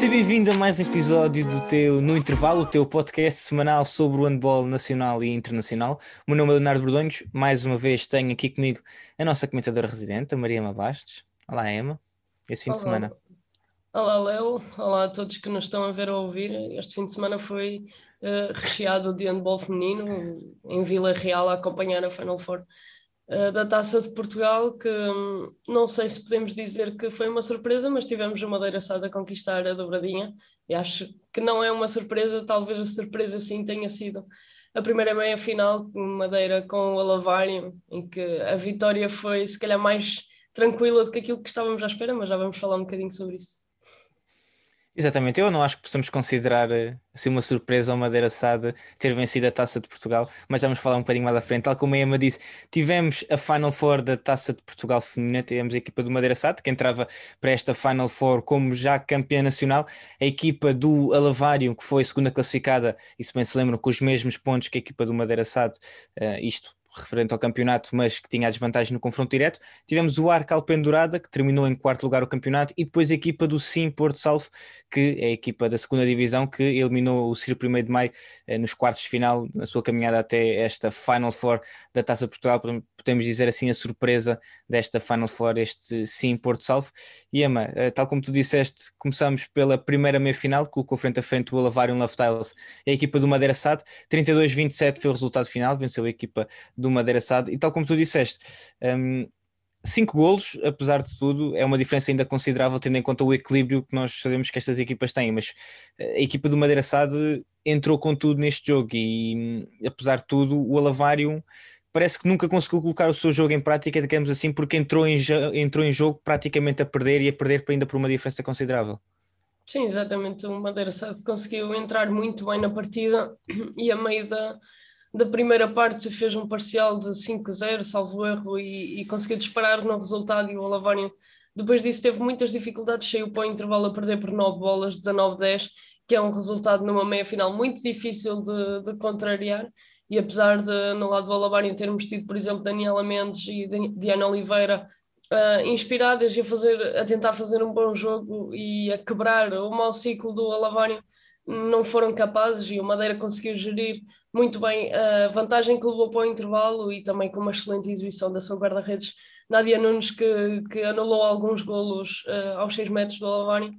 Seja bem-vindo a mais um episódio do teu No Intervalo, o teu podcast semanal sobre o handball nacional e internacional. O meu nome é Leonardo Bordonhos. Mais uma vez tenho aqui comigo a nossa comentadora residente, a Maria Mabastes. Olá, Emma. Esse fim Olá. de semana. Olá, Léo. Olá a todos que nos estão a ver ou a ouvir. Este fim de semana foi eh, recheado de handball feminino em Vila Real a acompanhar a Final Four da Taça de Portugal, que hum, não sei se podemos dizer que foi uma surpresa, mas tivemos o Madeira Sada a conquistar a dobradinha e acho que não é uma surpresa, talvez a surpresa sim tenha sido a primeira meia-final Madeira com o Alavário, em que a vitória foi se calhar mais tranquila do que aquilo que estávamos à espera, mas já vamos falar um bocadinho sobre isso. Exatamente, eu não acho que possamos considerar eh, assim uma surpresa ao Madeira Sada ter vencido a Taça de Portugal, mas vamos falar um bocadinho mais à frente. Tal como a Emma disse, tivemos a Final Four da Taça de Portugal feminina, tivemos a equipa do Madeira Sada, que entrava para esta Final Four como já campeã nacional, a equipa do Alavário, que foi segunda classificada, e se bem se lembram, com os mesmos pontos que a equipa do Madeira Sada, eh, isto referente ao campeonato, mas que tinha a desvantagem no confronto direto. Tivemos o Arca Alpendurada, que terminou em quarto lugar o campeonato, e depois a equipa do Sim Porto Salvo, que é a equipa da segunda divisão, que eliminou o Ciro 1 de Maio eh, nos quartos de final, na sua caminhada até esta Final Four da Taça Portugal, podemos dizer assim a surpresa desta Final Four, este Sim Porto Salvo. E Emma, eh, tal como tu disseste, começamos pela primeira meia-final, colocou frente a frente o Alavário Love Tiles, a equipa do Madeira Sad, 32-27 foi o resultado final, venceu a equipa do Madeira Sad, e tal como tu disseste, um, cinco golos, apesar de tudo, é uma diferença ainda considerável, tendo em conta o equilíbrio que nós sabemos que estas equipas têm, mas a equipa do Madeira Sad entrou com tudo neste jogo e, apesar de tudo, o Alavário parece que nunca conseguiu colocar o seu jogo em prática, digamos assim, porque entrou em, entrou em jogo praticamente a perder e a perder ainda por uma diferença considerável. Sim, exatamente. O Madeira Sad conseguiu entrar muito bem na partida e a meio da, da primeira parte fez um parcial de 5-0, salvo erro, e, e, conseguiu disparar no resultado. E o Alavário, depois disso, teve muitas dificuldades, saiu para o intervalo a perder por 9 bolas, 19-10, que é um resultado numa meia final muito difícil de, de contrariar. E apesar de, no lado do Alavário, termos tido, por exemplo, Daniela Mendes e Diana Oliveira uh, inspiradas e a, fazer, a tentar fazer um bom jogo e a quebrar o mau ciclo do Alavário, não foram capazes e o Madeira conseguiu gerir muito bem a vantagem que levou para o intervalo e também com uma excelente exibição da sua guarda-redes Nadia Nunes, que, que anulou alguns golos uh, aos 6 metros do Alavário.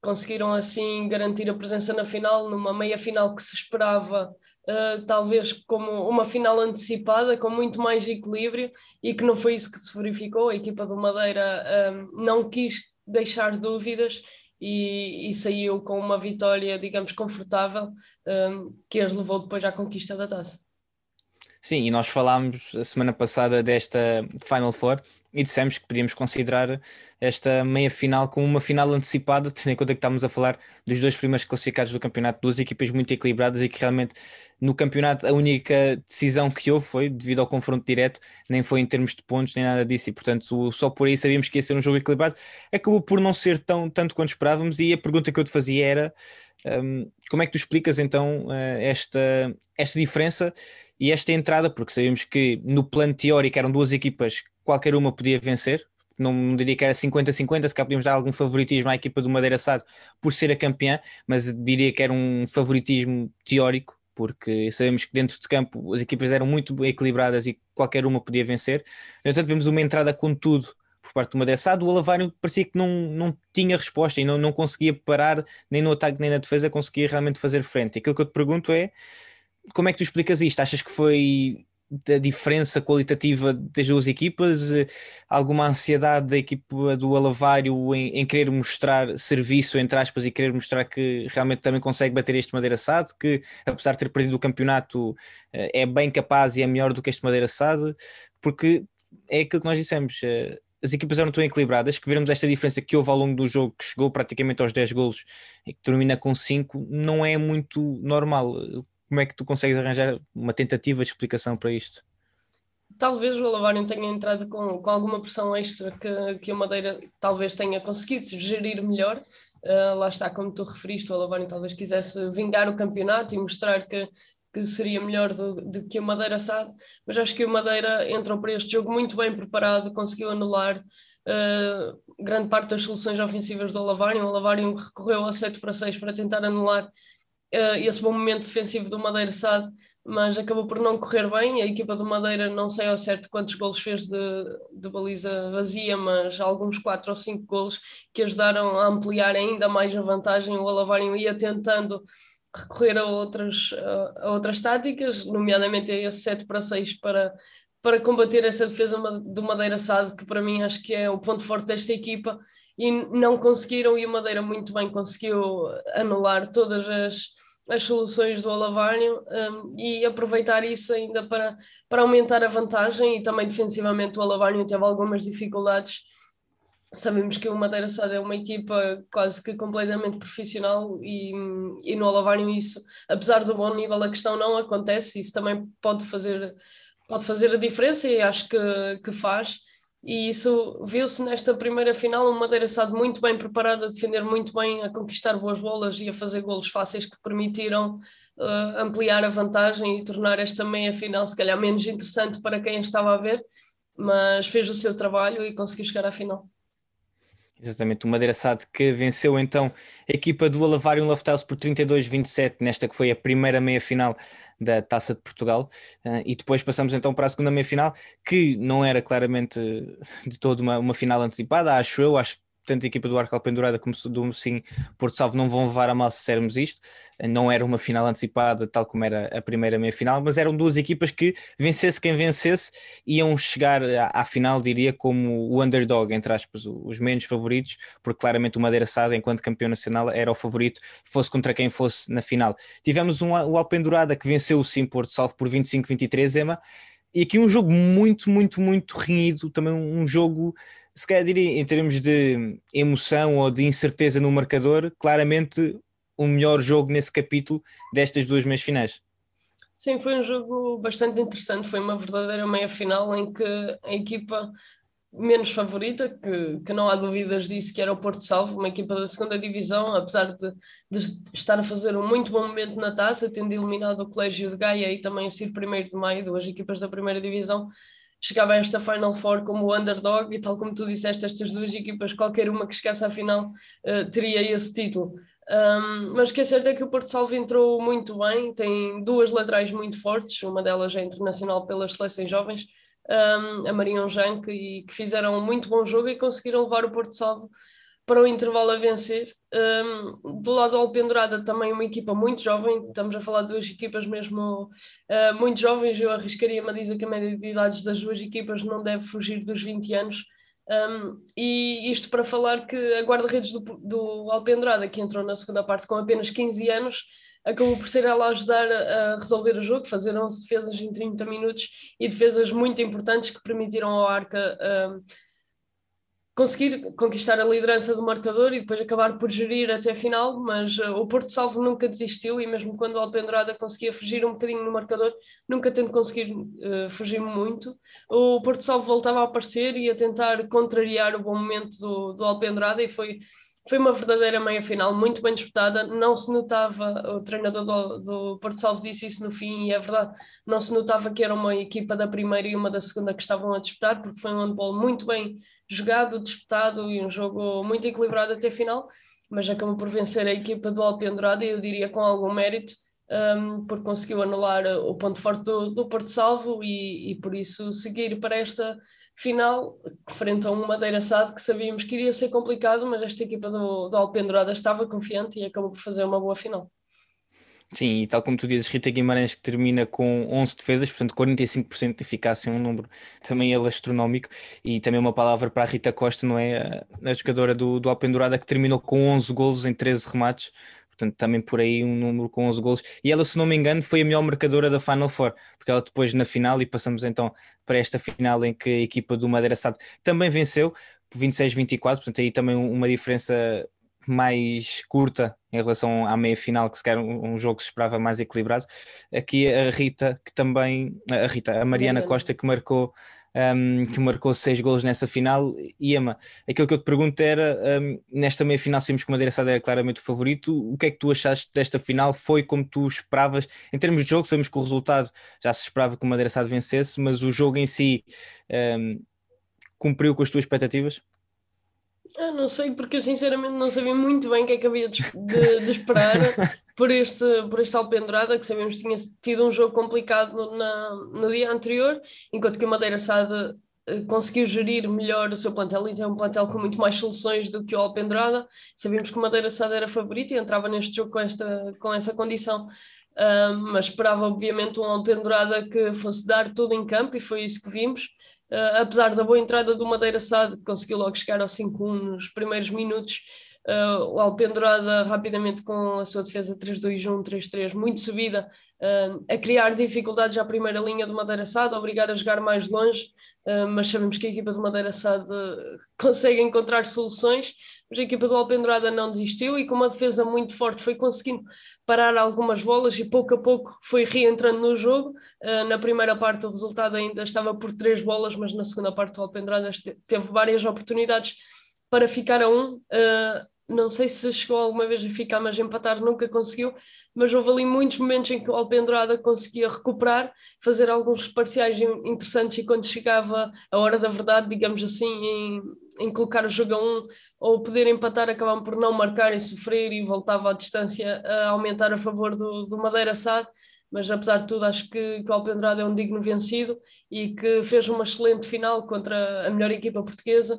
Conseguiram assim garantir a presença na final, numa meia final que se esperava Uh, talvez como uma final antecipada, com muito mais equilíbrio, e que não foi isso que se verificou. A equipa do Madeira um, não quis deixar dúvidas e, e, saiu com uma vitória, digamos, confortável, um, que as levou depois à conquista da taça. Sim, e nós falámos a semana passada desta Final Four e dissemos que podíamos considerar esta meia final como uma final antecipada, tendo em conta que estamos a falar dos dois primeiros classificados do campeonato, duas equipas muito equilibradas e que realmente no campeonato a única decisão que houve foi devido ao confronto direto, nem foi em termos de pontos nem nada disso, e portanto só por aí sabíamos que ia ser um jogo equilibrado. Acabou por não ser tão tanto quanto esperávamos, e a pergunta que eu te fazia era. Um, como é que tu explicas então esta, esta diferença e esta entrada? Porque sabemos que no plano teórico eram duas equipas qualquer uma podia vencer. Não diria que era 50-50, se cá podíamos dar algum favoritismo à equipa do Madeira Sado por ser a campeã, mas diria que era um favoritismo teórico, porque sabemos que dentro de campo as equipas eram muito equilibradas e qualquer uma podia vencer. No entanto, vemos uma entrada com tudo por parte do Madeira Sado. O Alavário parecia que não, não tinha resposta e não, não conseguia parar nem no ataque nem na defesa, conseguia realmente fazer frente. Aquilo que eu te pergunto é como é que tu explicas isto? Achas que foi da diferença qualitativa das duas equipas, eh, alguma ansiedade da equipa do Alavário em, em, querer mostrar serviço, entre aspas, e querer mostrar que realmente também consegue bater este Madeira Sade, que apesar de ter perdido o campeonato eh, é bem capaz e é melhor do que este Madeira Sade, porque é aquilo que nós dissemos, eh, as equipas eram tão equilibradas que vermos esta diferença que houve ao longo do jogo, que chegou praticamente aos 10 golos e que termina com 5, não é muito normal como é que tu consegues arranjar uma tentativa de explicação para isto? Talvez o Alavário tenha entrado com, com alguma pressão extra que, que o Madeira talvez tenha conseguido gerir melhor. Uh, lá está, como tu referiste, o Alavário talvez quisesse vingar o campeonato e mostrar que, que seria melhor do, do, que o Madeira SAD, mas acho que o Madeira entrou para este jogo muito bem preparado, conseguiu anular uh, grande parte das soluções ofensivas do Alavário. O Alavário recorreu a 7 para 6 para tentar anular uh, esse bom momento defensivo do Madeira SAD, mas acabou por não correr bem. A equipa do Madeira não sei ao certo quantos golos fez de, de baliza vazia, mas alguns 4 ou 5 golos que ajudaram a ampliar ainda mais a vantagem. O Alavário ia tentando recorrer a outras, a, outras táticas, nomeadamente a esse 7 para 6 para, para combater essa defesa do Madeira Sado, que para mim acho que é o ponto forte desta equipa, e não conseguiram, e o Madeira muito bem conseguiu anular todas as, as soluções do Alavário um, e aproveitar isso ainda para, para aumentar a vantagem, e também defensivamente o Alavário teve algumas dificuldades. Sabemos que o Madeira Sada é uma equipa quase que completamente profissional e, e no Alavário isso, apesar do bom nível, a questão não acontece, isso também pode fazer, pode fazer a diferença e acho que, que faz. E isso viu-se nesta primeira final, o Madeira Sado muito bem preparado a defender muito bem, a conquistar boas bolas e a fazer golos fáceis que permitiram uh, ampliar a vantagem e tornar esta meia final se calhar menos interessante para quem estava a ver, mas fez o seu trabalho e conseguiu chegar à final. Exatamente, o Madeira Sade que venceu então a equipa do Alavário Loftaus por 32-27 nesta que foi a primeira meia-final da Taça de Portugal. Uh, e depois passamos então para a segunda meia-final que não era claramente de toda uma, uma final antecipada, acho eu, acho tanto a equipa do Arco Alpendurada como do Sim Porto Salvo não vão levar a mal se dissermos isto. Não era uma final antecipada, tal como era a primeira meia-final, mas eram duas equipas que, vencesse quem vencesse, iam chegar à, à, final, diria, como o underdog, entre aspas, os menos favoritos, porque claramente o Madeira Sada, enquanto campeão nacional, era o favorito, fosse contra quem fosse na final. Tivemos um, o Alpendurada que venceu o Sim Porto Salvo por 25-23, Ema, e aqui um jogo muito, muito, muito renhido, também um jogo se calhar diria em termos de emoção ou de incerteza no marcador, claramente o melhor jogo nesse capítulo destas duas meias finais. Sim, foi um jogo bastante interessante, foi uma verdadeira meia final em que a equipa menos favorita, que, que não há dúvidas disso, que era o Porto Salvo, uma equipa da segunda divisão, apesar de, de, estar a fazer um muito bom momento na taça, tendo eliminado o Colégio de Gaia e também o Ciro Primeiro de Maio, duas equipas da primeira divisão, chegava a esta Final Four como underdog e tal como tu disseste, estas duas equipas, qualquer uma que chegasse à final uh, teria esse título. Um, mas o que é certo é que o Porto Salvo entrou muito bem, tem duas laterais muito fortes, uma delas é internacional pelas seleções jovens, um, a Marion Jank, e que fizeram um muito bom jogo e conseguiram levar o Porto Salvo para o intervalo a vencer. Um, do lado do Alpendurada também uma equipa muito jovem, estamos a falar de duas equipas mesmo uh, muito jovens, eu arriscaria-me a dizer que a média de idades das duas equipas não deve fugir dos 20 anos. Um, e isto para falar que a guarda-redes do, do Alpendurada, que entrou na segunda parte com apenas 15 anos, acabou por ser ela a ajudar a, resolver o jogo, fazer 11 defesas em 30 minutos e defesas muito importantes que permitiram ao Arca conseguir conquistar a liderança do marcador e depois acabar por gerir até a final, mas uh, o Porto Salvo nunca desistiu e mesmo quando o Alpendurada conseguia fugir um bocadinho no marcador, nunca tendo conseguido uh, fugir muito, o Porto Salvo voltava a aparecer e a tentar contrariar o bom momento do, do Alpendurada e foi foi uma verdadeira meia final, muito bem disputada. Não se notava, o treinador do, do Porto Salvo disse isso no fim, e é verdade, não se notava que era uma equipa da primeira e uma da segunda que estavam a disputar, porque foi um handball muito bem jogado, disputado e um jogo muito equilibrado até a final. Mas acabou por vencer a equipa do Alpendurada, e eu diria com algum mérito, um, porque conseguiu anular o ponto forte do, do Porto Salvo e, e por isso seguir para esta final, frente a um Madeira Sade que sabíamos que iria ser complicado, mas esta equipa do, do Alpendurada estava confiante e acabou por fazer uma boa final. Sim, e tal como tu dizes, Rita Guimarães que termina com 11 defesas, portanto 45% de eficácia, um número também ele astronómico, e também uma palavra para a Rita Costa, não é? A jogadora do, do Alpendurada que terminou com 11 golos em 13 remates, portanto também por aí um número com 11 golos. E ela, se não me engano, foi a melhor marcadora da Final Four, porque ela depois na final, e passamos então para esta final em que a equipa do Madeira Sade também venceu por 26-24, portanto aí também uma diferença mais curta em relação à meia final, que sequer um, um jogo que se esperava mais equilibrado. Aqui a Rita, que também, a Rita, a Mariana Costa, que marcou um, que marcou seis golos nessa final. Emma, aquilo que eu te pergunto era: um, nesta meia final, sabemos que o Madeira Sada era claramente o favorito. O que é que tu achaste desta final? Foi como tu esperavas? Em termos de jogo, sabemos que o resultado já se esperava que o Madeira Sada vencesse, mas o jogo em si um, cumpriu com as tuas expectativas? Não sei, porque eu sinceramente não sabia muito bem o que é que havia de, de, de esperar por este, por este Alpendurada, que sabemos que tinha tido um jogo complicado no, na, no dia anterior, enquanto que o Madeira Sade eh, conseguiu gerir melhor o seu plantel e tem um plantel com muito mais soluções do que o Alpendurada. Sabíamos que o Madeira Sade era favorito e entrava neste jogo com, esta, com essa condição. Mas esperava obviamente um Alpendurada que fosse dar tudo em campo e foi isso que vimos. Uh, apesar da boa entrada do Madeira Sade, que conseguiu logo chegar ao 5-1 nos primeiros minutos, uh, o Alpendurada rapidamente com a sua defesa 3-2-1, 3-3, muito subida, uh, a criar dificuldades à primeira linha do Madeira Sade, a obrigar a jogar mais longe, mas sabemos que a equipa do Madeira Sade consegue encontrar soluções, mas a equipa do Alpendurada não desistiu e com uma defesa muito forte foi conseguindo parar algumas bolas e pouco a pouco foi reentrando no jogo. Uh, na primeira parte o resultado ainda estava por três bolas, mas na segunda parte o Alpendurada teve várias oportunidades para ficar a um. Uh, não sei se chegou alguma vez a ficar, mas empatar nunca conseguiu, mas houve ali muitos momentos em que o Alpendurada conseguia recuperar, fazer alguns parciais interessantes e quando chegava a hora da verdade, digamos assim, em, em colocar o jogo a um ou poder empatar, acabavam por não marcar e sofrer e voltava a distância a aumentar a favor do, do Madeira SAD, mas apesar de tudo acho que, que o Alpendurada é um digno vencido e que fez uma excelente final contra a melhor equipa portuguesa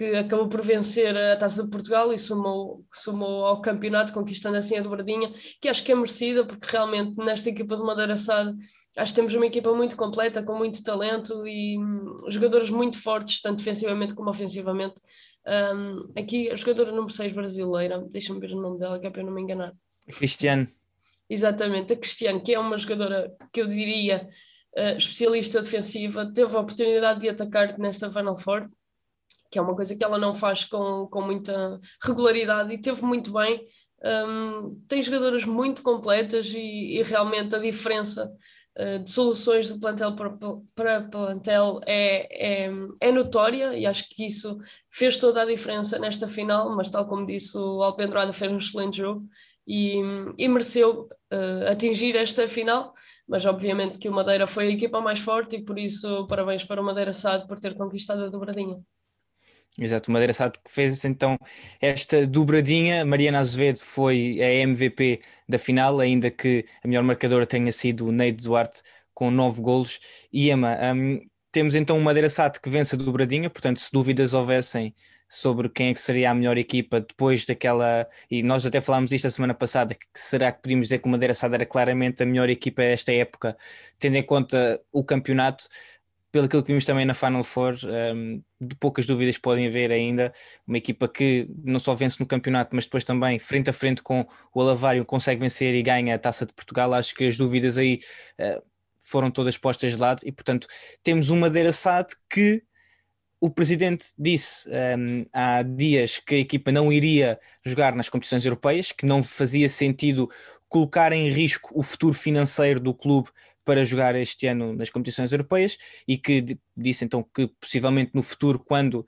que acabou por vencer a Taça de Portugal e somou, somou ao campeonato, conquistando assim a dobradinha, que acho que é merecida, porque realmente nesta equipa de Madeira Sade acho que temos uma equipa muito completa, com muito talento e um, jogadores muito fortes, tanto defensivamente como ofensivamente. Um, aqui a jogadora número 6 brasileira, deixa-me ver o nome dela, que é para eu não me enganar. Cristiano. Exatamente, a Cristiano, que é uma jogadora que eu diria uh, especialista defensiva, teve a oportunidade de atacar nesta Final Four que é uma coisa que ela não faz com, com muita regularidade e teve muito bem. Um, tem jogadoras muito completas e, e realmente a diferença uh, de soluções do plantel para, para plantel é, é, é, notória e acho que isso fez toda a diferença nesta final, mas tal como disse o Alpendurada fez um excelente jogo e, e mereceu uh, atingir esta final, mas obviamente que o Madeira foi a equipa mais forte e por isso parabéns para o Madeira Sado por ter conquistado a dobradinha. Exato, o Madeira Sade que fez então esta dobradinha. Mariana Azevedo foi a MVP da final, ainda que a melhor marcadora tenha sido o Neide Duarte com nove golos. E Emma, um, temos então o Madeira Sade que vence a dobradinha, portanto, se dúvidas houvessem sobre quem é que seria a melhor equipa depois daquela, e nós até falámos isto a semana passada, que será que podíamos dizer que o Madeira Sade era claramente a melhor equipa esta época, tendo em conta o campeonato, pelo que vimos também na Final Four, um, de poucas dúvidas podem haver ainda. Uma equipa que não só vence no campeonato, mas depois também, frente a frente com o Alavário, consegue vencer e ganha a taça de Portugal. Acho que as dúvidas aí uh, foram todas postas de lado e, portanto, temos uma Madeira SAD que o presidente disse um, há dias que a equipa não iria jogar nas competições europeias, que não fazia sentido colocar em risco o futuro financeiro do clube para jogar este ano nas competições europeias e que disse então que possivelmente no futuro, quando uh,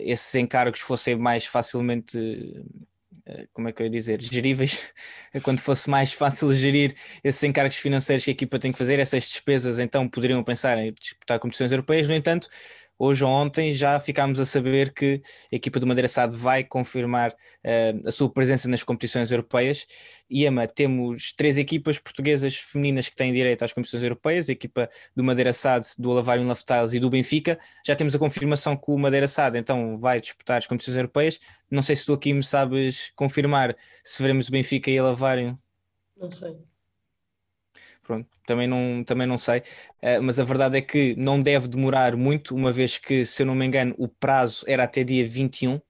esses encargos fossem mais facilmente uh, como é que eu ia dizer, geríveis, quando fosse mais fácil gerir esses encargos financeiros que a equipa tem que fazer, essas despesas, então poderiam pensar em disputar competições europeias. No entanto, hoje ou ontem já ficámos a saber que a equipa do Madeira Sado vai confirmar uh, a sua presença nas competições europeias. E Ema, temos três equipas portuguesas femininas que têm direito às competições europeias, a equipa do Madeira Sado, do Alavário Laftiles e do Benfica. Já temos a confirmação que o Madeira Sado então vai disputar as competições europeias. Não sei se tu aqui me sabes confirmar se veremos o Benfica e Alavário. Não sei pronto, também não, também não sei, uh, mas a verdade é que não deve demorar muito, uma vez que, se eu não me engano, o prazo era até dia 21 uh,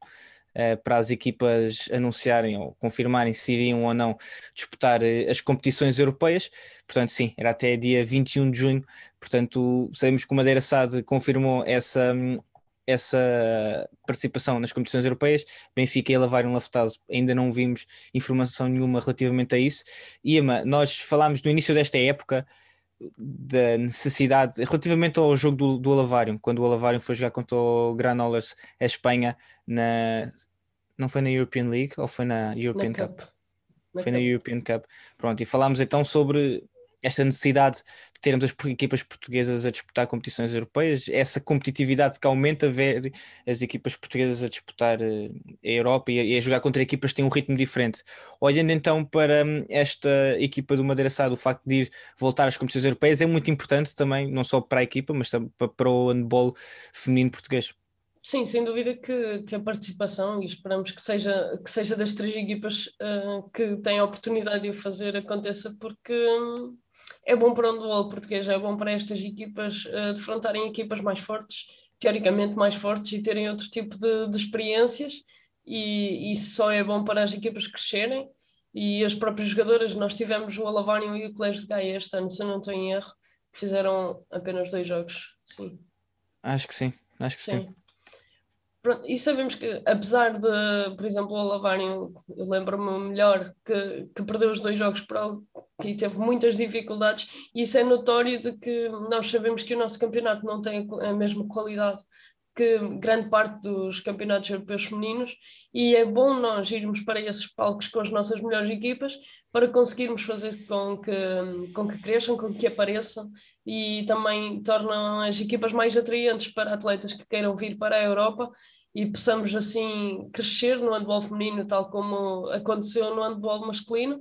eh, para as equipas anunciarem ou confirmarem se iriam ou não disputar uh, as competições europeias. Portanto, sim, era até dia 21 de junho. Portanto, sabemos que o Madeira SAD confirmou essa, hum, essa participação nas competições europeias. Benfica e Lavário Laftazo ainda não vimos informação nenhuma relativamente a isso. E Emma, nós falámos no início desta época da necessidade, relativamente ao jogo do, do Alavário, quando o Alavário foi jogar contra o Granollers a Espanha, na, não foi na European League ou foi na European na Cup? Cup? Na foi Cup. na European Cup. Pronto, e falámos então sobre esta necessidade de termos as equipas portuguesas a disputar competições europeias, essa competitividade que aumenta ver as equipas portuguesas a disputar eh, a Europa e a, jogar contra equipas que têm um ritmo diferente. Olhando então para hum, esta equipa do Madeira Sá, o facto de ir voltar às competições europeias é muito importante também, não só para a equipa, mas também para o handball feminino português. Sim, sem dúvida que, que, a participação, e esperamos que seja, que seja das três equipas uh, que têm a oportunidade de o fazer, aconteça, porque um, é bom para o handball português, é bom para estas equipas uh, defrontarem equipas mais fortes, teoricamente mais fortes, e terem outro tipo de, de experiências, e isso só é bom para as equipas crescerem. E as próprias jogadoras, nós tivemos o Alavário e o Colégio de Gaia este ano, se eu não estou em erro, que fizeram apenas dois jogos, sim. Acho que sim, acho que sim. sim. E sabemos que, apesar de, por exemplo, o Alavário, eu lembro-me melhor que, que perdeu os dois jogos para que teve muitas dificuldades, e isso é notório de que nós sabemos que o nosso campeonato não tem a mesma qualidade que grande parte dos campeonatos europeus femininos e é bom nós irmos para esses palcos com as nossas melhores equipas para conseguirmos fazer com que, com que cresçam, com que apareçam e também tornam as equipas mais atraentes para atletas que queiram vir para a Europa e possamos assim crescer no handball feminino tal como aconteceu no handball masculino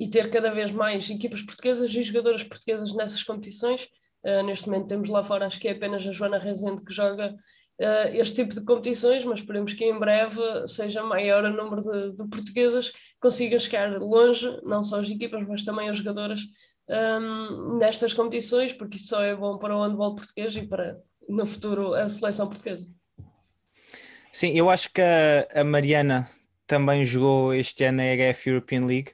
e ter cada vez mais equipas portuguesas e jogadoras portuguesas nessas competições. Uh, neste momento temos lá fora, acho que é apenas a Joana Rezende que joga uh, este tipo de competições, mas esperemos que em breve seja maior o número de, de portuguesas que consigam chegar longe, não só as equipas, mas também as jogadoras um, nestas competições, porque isso só é bom para o handball português e para, no futuro, a seleção portuguesa. Sim, eu acho que a, a Mariana também jogou este ano na EHF European League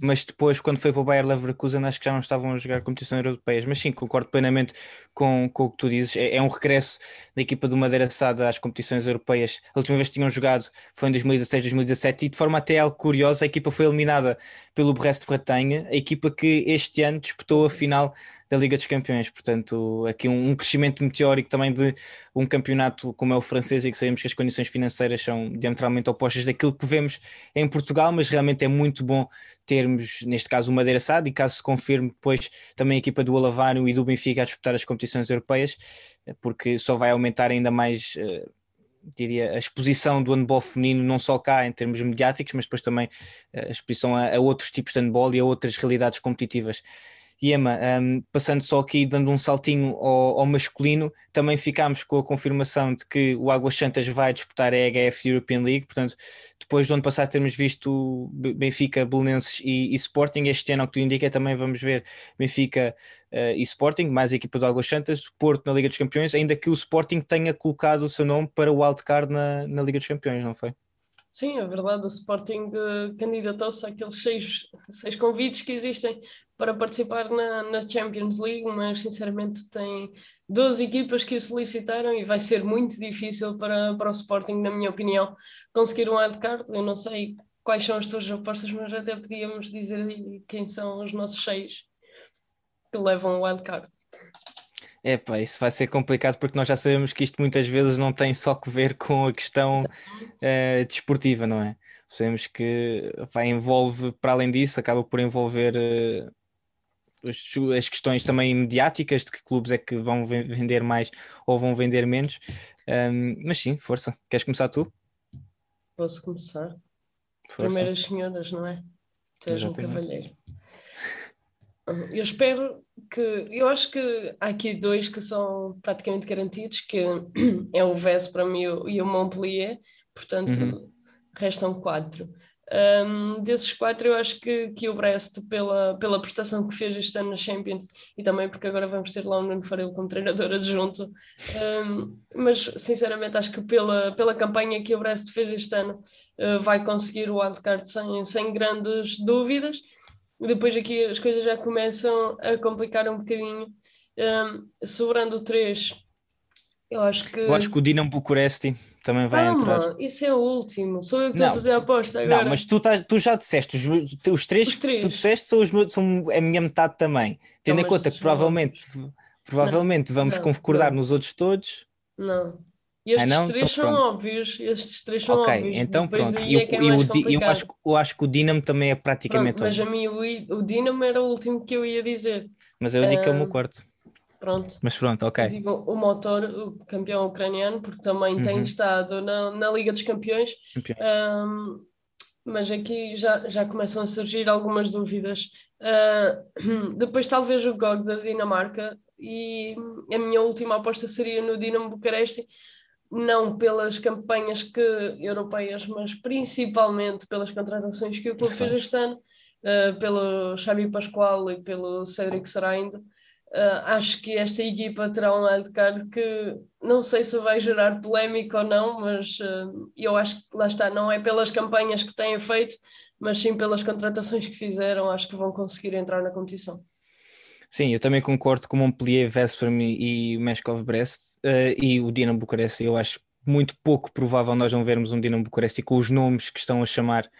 mas depois, quando foi para o Bayer Leverkusen, acho que já não estavam a jogar competições europeias. Mas sim, concordo plenamente com, com o que tu dizes. É, é um regresso da equipa do Madeira Sada às competições europeias. A última vez que tinham jogado foi em 2016, 2017 e de forma até algo curiosa, a equipa foi eliminada pelo Brest de Bretagne, a equipa que este ano disputou a final da Liga dos Campeões. Portanto, aqui um, um, crescimento meteórico também de um campeonato como é o francês e que sabemos que as condições financeiras são diametralmente opostas daquilo que vemos em Portugal, mas realmente é muito bom termos, neste caso, o Madeira e caso se confirme depois também a equipa do Alavário e do Benfica a disputar as competições europeias, porque só vai aumentar ainda mais. Uh, diria, a exposição do handball feminino, não só cá em termos mediáticos, mas depois também eh, a exposição a, a outros tipos de handball e a outras realidades competitivas. E Emma, um, passando só aqui, dando um saltinho ao, ao, masculino, também ficámos com a confirmação de que o Águas Santas vai disputar a EHF European League, portanto, depois do ano passado termos visto Benfica, Belenenses e, e Sporting, este ano, o que tu indica, também vamos ver Benfica uh, e Sporting, mais a equipa do Águas Santas, Porto na Liga dos Campeões, ainda que o Sporting tenha colocado o seu nome para o wildcard na, na Liga dos Campeões, não foi? Sim, é verdade, o Sporting uh, candidatou-se àqueles seis, seis convites que existem para participar na, na, Champions League, mas sinceramente tem 12 equipas que o solicitaram e vai ser muito difícil para, para o Sporting, na minha opinião, conseguir um wildcard. Eu não sei quais são as tuas apostas, mas até podíamos dizer quem são os nossos seis que levam o wildcard. É pá, isso vai ser complicado porque nós já sabemos que isto muitas vezes não tem só que ver com a questão uh, desportiva, não é? Sabemos que vai envolve, para além disso, acaba por envolver uh, as questões também mediáticas de que clubes é que vão vender mais ou vão vender menos. Um, mas sim, força. Queres começar tu? Posso começar? Força. Primeiras senhoras, não é? Tu és um cavalheiro. Eu espero que. Eu acho que há aqui dois que são praticamente garantidos, que é o VES para mim e o Montpellier, portanto uhum. restam quatro. Um, desses quatro, eu acho que, que o Brest, pela, pela prestação que fez este ano na Champions, e também porque agora vamos ter lá o Nuno Farelo como treinador adjunto, um, mas sinceramente acho que pela, pela campanha que o Brest fez este ano, uh, vai conseguir o wildcard sem, sem grandes dúvidas depois aqui as coisas já começam a complicar um bocadinho. Um, sobrando três, eu acho que. Eu acho que o Dinamo Bucuresti também vai Calma, entrar. isso é o último. Sou eu que estou a Não, fazer a aposta agora. Não, mas tu, estás- tu já disseste, os, os três Os que três. tu disseste são, os meus- são a minha metade também. Tendo em mas conta que provavelmente, provavelmente vamos não, concordar não. nos outros todos. Não. Estes não? três Então são pronto. óbvios. Estes três são ok, óbvios. então Depois pronto. E, é é e o eu, acho, eu acho que o Dinamo também é praticamente Pronto, mas óbvio. a mim o, o Dinamo era o último que eu ia dizer. Mas eu digo que é o meu Ah, quarto. Pronto. Mas pronto, ok. Digo o motor, o campeão ucraniano, porque também tem Uhum. estado na, na Liga dos Campeões. Campeões. Ahm, mas aqui já, já começam a surgir algumas dúvidas. Ah, depois, talvez o GOG da Dinamarca, e a minha última aposta seria no Dinamo Bucareste, não pelas campanhas que, europeias, mas principalmente pelas contratações que o clube fez este ano, ah, pelo Xavi Pascoal e pelo Cédric Saraindo. Ah, acho que esta equipa terá um wildcard que não sei se vai gerar polémica ou não, mas ah, eu acho que lá está, não é pelas campanhas que têm feito, mas sim pelas contratações que fizeram, acho que vão conseguir entrar na competição. Sim, eu também concordo com o Montpellier, Veszprem e e o Meshkov Brest eh, e o Dinamo Bucareste. Eu acho muito pouco provável nós não vermos um Dinamo Bucareste com os nomes que estão a chamar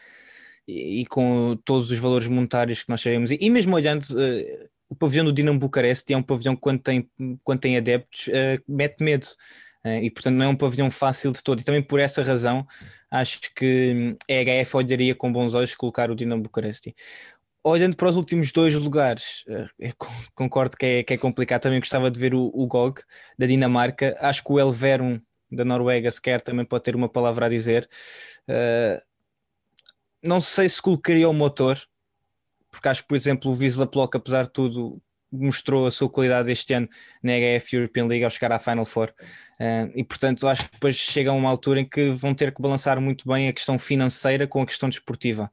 e, e com todos os valores monetários que nós sabemos. E, e mesmo olhando eh, o pavilhão do Dinamo Bucareste é um pavilhão que quando tem, quando tem adeptos eh, mete medo. E portanto não é um pavilhão fácil de todo. E também por essa razão acho que hum, a HF olharia com bons olhos colocar o Dinamo Bucareste olhando para os últimos dois lugares, eh, concordo que é, que é complicado. Também gostava de ver o, o GOG da Dinamarca. Acho que o Elverum da Noruega, sequer, também pode ter uma palavra a dizer. Eh, não sei se colocaria o motor, porque acho que, por exemplo, o Wisla Plock, apesar de tudo, mostrou a sua qualidade este ano na HF European League ao chegar à Final Four. Eh, e portanto, acho que depois chega a uma altura em que vão ter que balançar muito bem a questão financeira com a questão desportiva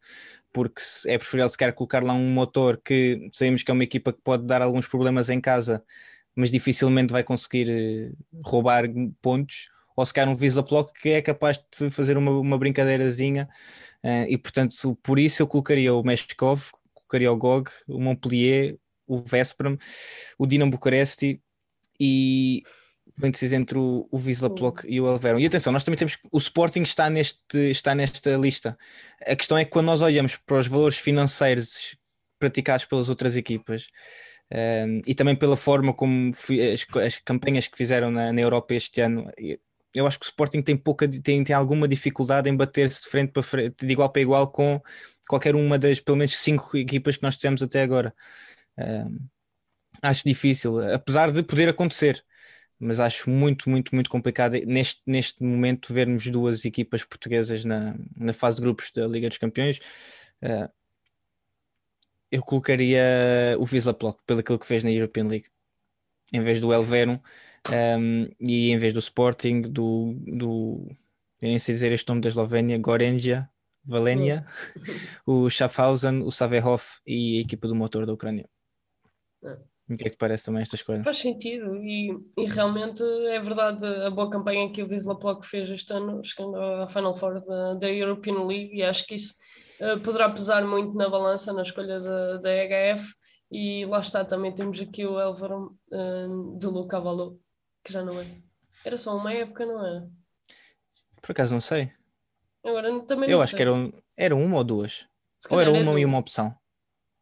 porque é preferível se quer colocar lá um motor que sabemos que é uma equipa que pode dar alguns problemas em casa, mas dificilmente vai conseguir eh, roubar pontos, ou se um Visa Block que é capaz de fazer uma, uma brincadeirazinha, eh, e portanto por isso eu colocaria o Meshkov, colocaria o GOG, o Montpellier, o Veszprem, o Dinamo Bucaresti e parênteses entre o, o Wisla Plock e o Elverum. E atenção, nós também temos o Sporting está, neste, está nesta lista. A questão é que quando nós olhamos para os valores financeiros praticados pelas outras equipas um, e também pela forma como as, as campanhas que fizeram na, na Europa este ano, eu acho que o Sporting tem pouca tem, tem alguma dificuldade em bater-se de frente para frente, de igual para igual com qualquer uma das pelo menos cinco equipas que nós tivemos até agora. Um, acho difícil, apesar de poder acontecer mas acho muito, muito, muito complicado neste, neste momento vermos duas equipas portuguesas na, na fase de grupos da Liga dos Campeões. Uh, eu colocaria o Wisla Plock pelo aquilo que fez na European League, em vez do Elverum um, e em vez do Sporting, do, do eu nem sei dizer este nome da Eslovénia, Gorenja, Valenia, o Schaffhausen, o Saverhof e a equipa do motor da Ucrânia. O que é que te parece também estas coisas? Faz sentido e, e realmente é verdade a boa campanha que o Wisla Plock fez este ano, chegando à Final Four da, da European League e acho que isso uh, poderá pesar muito na balança na escolha da, da HF e lá está, também temos aqui o Elverum uh, de Luca Valou, que já não é. Era só uma época, não era? Por acaso não sei. Agora também Eu não acho sei. que era, um, era uma ou duas. Ou era é uma e uma opção.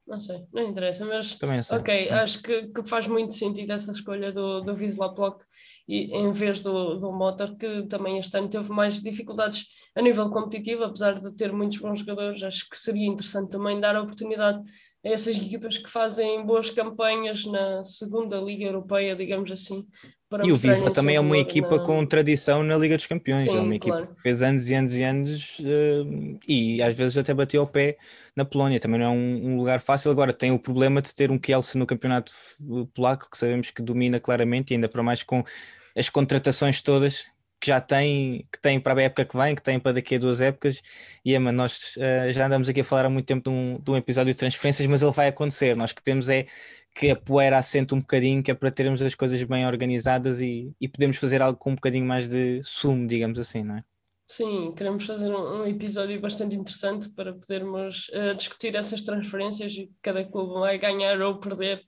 Não sei, não interessa, mas Também sei. Ok, acho que, que faz muito sentido essa escolha do, do Wisla Plock e, em vez do, do Motor, que também este ano teve mais dificuldades a nível competitivo, apesar de ter muitos bons jogadores. Acho que seria interessante também dar a oportunidade a essas equipas que fazem boas campanhas na segunda Liga Europeia, digamos assim. Para E o o também é uma equipa na- com tradição na Liga dos Campeões. é Sim, uma equipa claro. que fez anos e anos e anos eh, e às vezes até bateu o pé na Polónia. Também não é um, lugar fácil. Agora tem o problema de ter um Kielce no campeonato polaco, que sabemos que domina claramente, e ainda para mais com as contratações todas que já tem, que tem para a época que vem, que tem para daqui a duas épocas. E Emma, nós eh, já andamos aqui a falar há muito tempo de um, de um episódio de transferências, mas ele vai acontecer. Nós queremos é que a poeira assente um bocadinho, que é para termos as coisas bem organizadas e, e podemos fazer algo com um bocadinho mais de sumo, digamos assim, não é? Sim, queremos fazer um, um episódio bastante interessante para podermos eh, discutir essas transferências e cada clube vai ganhar ou perder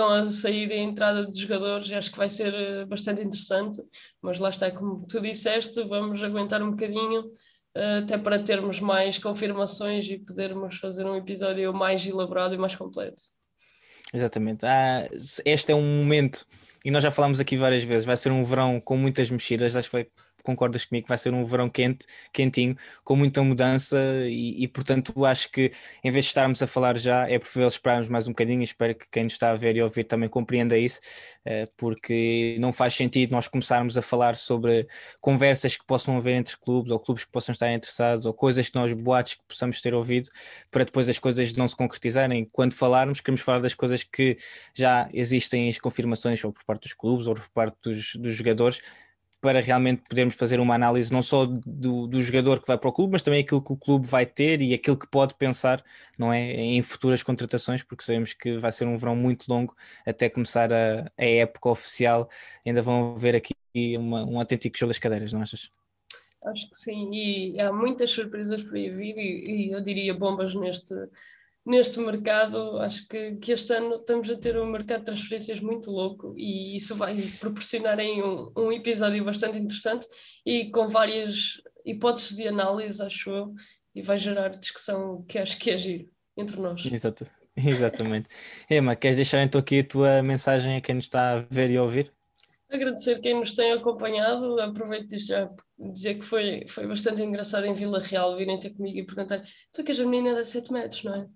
com a saída e a entrada de jogadores, acho que vai ser eh, bastante interessante, mas lá está, como tu disseste, vamos aguentar um bocadinho eh, até para termos mais confirmações e podermos fazer um episódio mais elaborado e mais completo. Exatamente. Ah, este é um momento, e nós já falámos aqui várias vezes, vai ser um verão com muitas mexidas, acho que vai concordas comigo que vai ser um verão quente, quentinho, com muita mudança e, e, portanto acho que em vez de estarmos a falar já, é preferível esperarmos mais um bocadinho espero que quem nos está a ver e ouvir também compreenda isso, eh, porque não faz sentido nós começarmos a falar sobre conversas que possam haver entre clubes ou clubes que possam estar interessados ou coisas que nós, boatos que possamos ter ouvido, para depois as coisas não se concretizarem. Quando falarmos, queremos falar das coisas que já existem as confirmações ou por parte dos clubes ou por parte dos, dos jogadores, para realmente podermos fazer uma análise não só do, do, jogador que vai para o clube, mas também aquilo que o clube vai ter e aquilo que pode pensar, não é, em futuras contratações, porque sabemos que vai ser um verão muito longo até começar a, a época oficial. Ainda vão ver aqui uma, um autêntico jogo das cadeiras, não achas? Acho que sim, e há muitas surpresas por aí vir e, e eu diria bombas neste, neste mercado, acho que, que, este ano estamos a ter um mercado de transferências muito louco e isso vai proporcionar um, um, episódio bastante interessante e com várias hipóteses de análise, acho eu, e vai gerar discussão que acho que é giro entre nós. Exato. Exatamente. Emma, queres deixar então aqui a tua mensagem a quem nos está a ver e a ouvir? Agradecer quem nos tem acompanhado, aproveito já dizer que foi, foi bastante engraçado em Vila Real virem ter comigo e perguntar tu que és a menina de 7 metros, não é?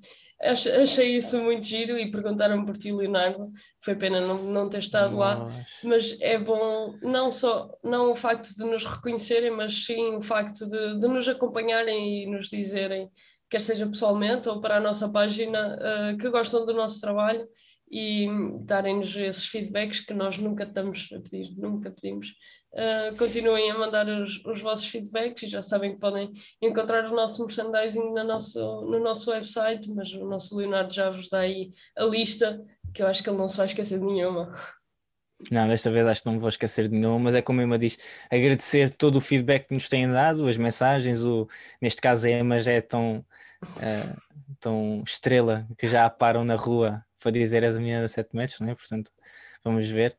Achei isso muito giro e perguntaram por ti, Leonardo. Foi pena não, não ter estado lá, mas é bom não só não o facto de nos reconhecerem, mas sim o facto de, de nos acompanharem e nos dizerem, quer seja pessoalmente ou para a nossa página, uh, que gostam do nosso trabalho e darem-nos esses feedbacks que nós nunca estamos a pedir, nunca pedimos. Uh, continuem a mandar os, os, vossos feedbacks e já sabem que podem encontrar o nosso merchandising no nosso, no nosso website, mas o nosso Leonardo já vos dá aí a lista, que eu acho que ele não se vai esquecer de nenhuma. Não, desta vez acho que não me vou esquecer de nenhuma, mas é como Emma diz, agradecer todo o feedback que nos têm dado, as mensagens, o, neste caso a Emma já é tão, uh, tão estrela que já a param na rua para dizer és a de 7 metros, não é? Portanto, vamos ver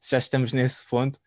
se já estamos nesse ponto.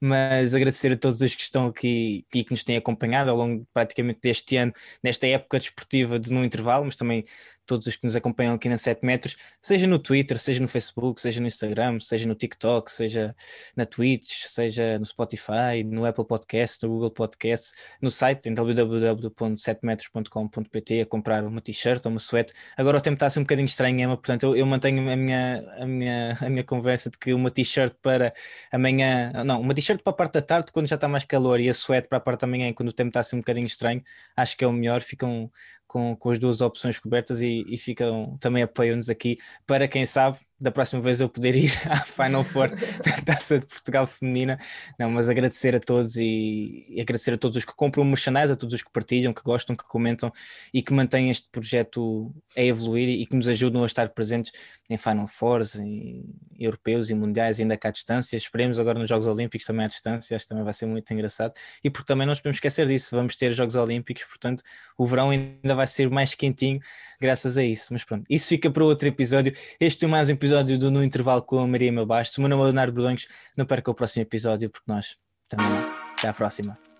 Mas agradecer a todos os que estão aqui e que nos têm acompanhado ao longo praticamente deste ano, nesta época desportiva de no intervalo, mas também todos os que nos acompanham aqui na 7 metros, seja no Twitter, seja no Facebook, seja no Instagram, seja no TikTok, seja na Twitch, seja no Spotify, no Apple Podcast, no Google Podcast, no site em www.7metros.com.pt a comprar uma t-shirt ou uma suéte. Agora o tempo está a ser um bocadinho estranho, Emma, portanto eu, eu mantenho a minha, a, minha, a minha conversa de que uma t-shirt para amanhã, não, uma t-shirt para a parte da tarde quando já está mais calor e a suéte para a parte da manhã quando o tempo está a ser um bocadinho estranho, acho que é o melhor, ficam com, com as duas opções cobertas e, e ficam também apoiam-nos aqui. Para quem sabe da próxima vez eu poder ir à Final Four da Taça de Portugal Feminina. Não, mas agradecer a todos e, e, agradecer a todos os que compram merchandise, a todos os que partilham, que gostam, que comentam e que mantêm este projeto a evoluir e que nos ajudam a estar presentes em Final Fours, em europeus e mundiais, ainda cá à distância. Esperemos agora nos Jogos Olímpicos também à distância, acho que também vai ser muito engraçado. E porque também não nos podemos esquecer disso, vamos ter Jogos Olímpicos, portanto o verão ainda vai ser mais quentinho graças a isso. Mas pronto, isso fica para outro episódio. Este é mais um episódio do No Intervalo com a Maria Meu Bastos. O meu nome é Leonardo Bordões. Não perca o próximo episódio, porque nós também. Até à próxima.